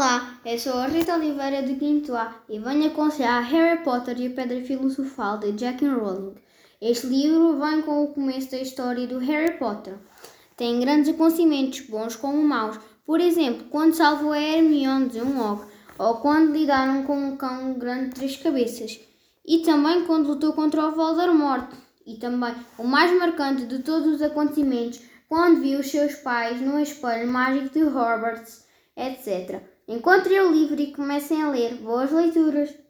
Olá, eu sou a Rita Oliveira do Quinto A e venho aconselhar Harry Potter e a Pedra Filosofal de J.K. Rowling. Este livro vem com o começo da história do Harry Potter. Tem grandes acontecimentos, bons como maus. Por exemplo, quando salvou a Hermione de um ogro, ou quando lidaram com um cão grande de três cabeças. E também quando lutou contra o Voldemort. E também, o mais marcante de todos os acontecimentos, quando viu os seus pais no espelho mágico de Hogwarts etc. Encontrem o livro e comecem a ler. Boas leituras!